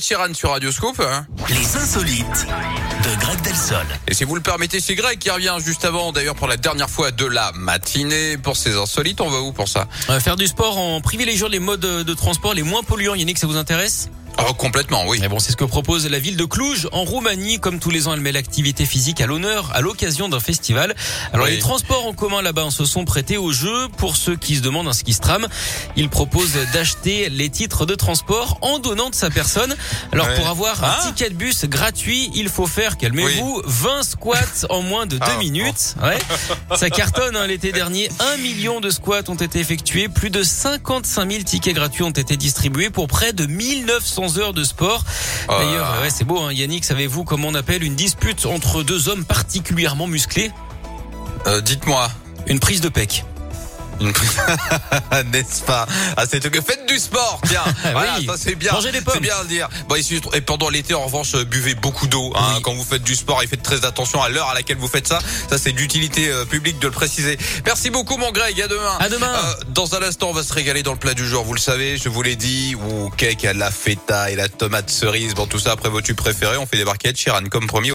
Ed Sheeran sur Radio Scoop. hein. Les insolites de Greg Delsol. Et si vous le permettez, c'est Greg qui revient juste avant, d'ailleurs pour la dernière fois de la matinée. Pour ces insolites, on va où pour ça? Va faire du sport en privilégiant les modes de transport les moins polluants. Yannick, ça vous intéresse? Oh, complètement, oui. Mais bon, c'est ce que propose la ville de Cluj en Roumanie. Comme tous les ans, elle met l'activité physique à l'honneur à l'occasion d'un festival. Alors Oui. les transports en commun là-bas se sont prêtés au jeu. Pour ceux qui se demandent un ski tram, il propose d'acheter les titres de transport en donnant de sa personne. Alors Ouais. pour avoir un Ah. ticket de bus gratuit, il faut faire, calmez-vous, 20 squats en moins de 2 Ah, minutes. Ouais. Ça cartonne hein, l'été dernier. Un million de squats ont été effectués. Plus de 55 000 tickets gratuits ont été distribués pour près de 1900 heures de sport. Ah. D'ailleurs, ouais, c'est beau, hein, Yannick. Savez-vous comment on appelle une dispute entre deux hommes particulièrement musclés? Euh, Dites-moi. Une prise de pec. N'est-ce pas Ah, c'est que faites du sport, tiens. Voilà, oui. ça c'est bien. Mangez des pommes. C'est bien à le dire. Bon, et, pendant l'été, en revanche, euh, buvez beaucoup d'eau hein, Oui. quand vous faites du sport et faites très attention à l'heure à laquelle vous faites ça. Ça, c'est d'utilité euh, publique de le préciser. Merci beaucoup, mon Greg. À demain. À demain. Euh, dans un instant, on va se régaler dans le plat du jour. Vous le savez, je vous l'ai dit. Ou cake à la feta et la tomate cerise. Bon, tout ça après vos tubes préférés. On fait des barquettes, Chiran, comme promis.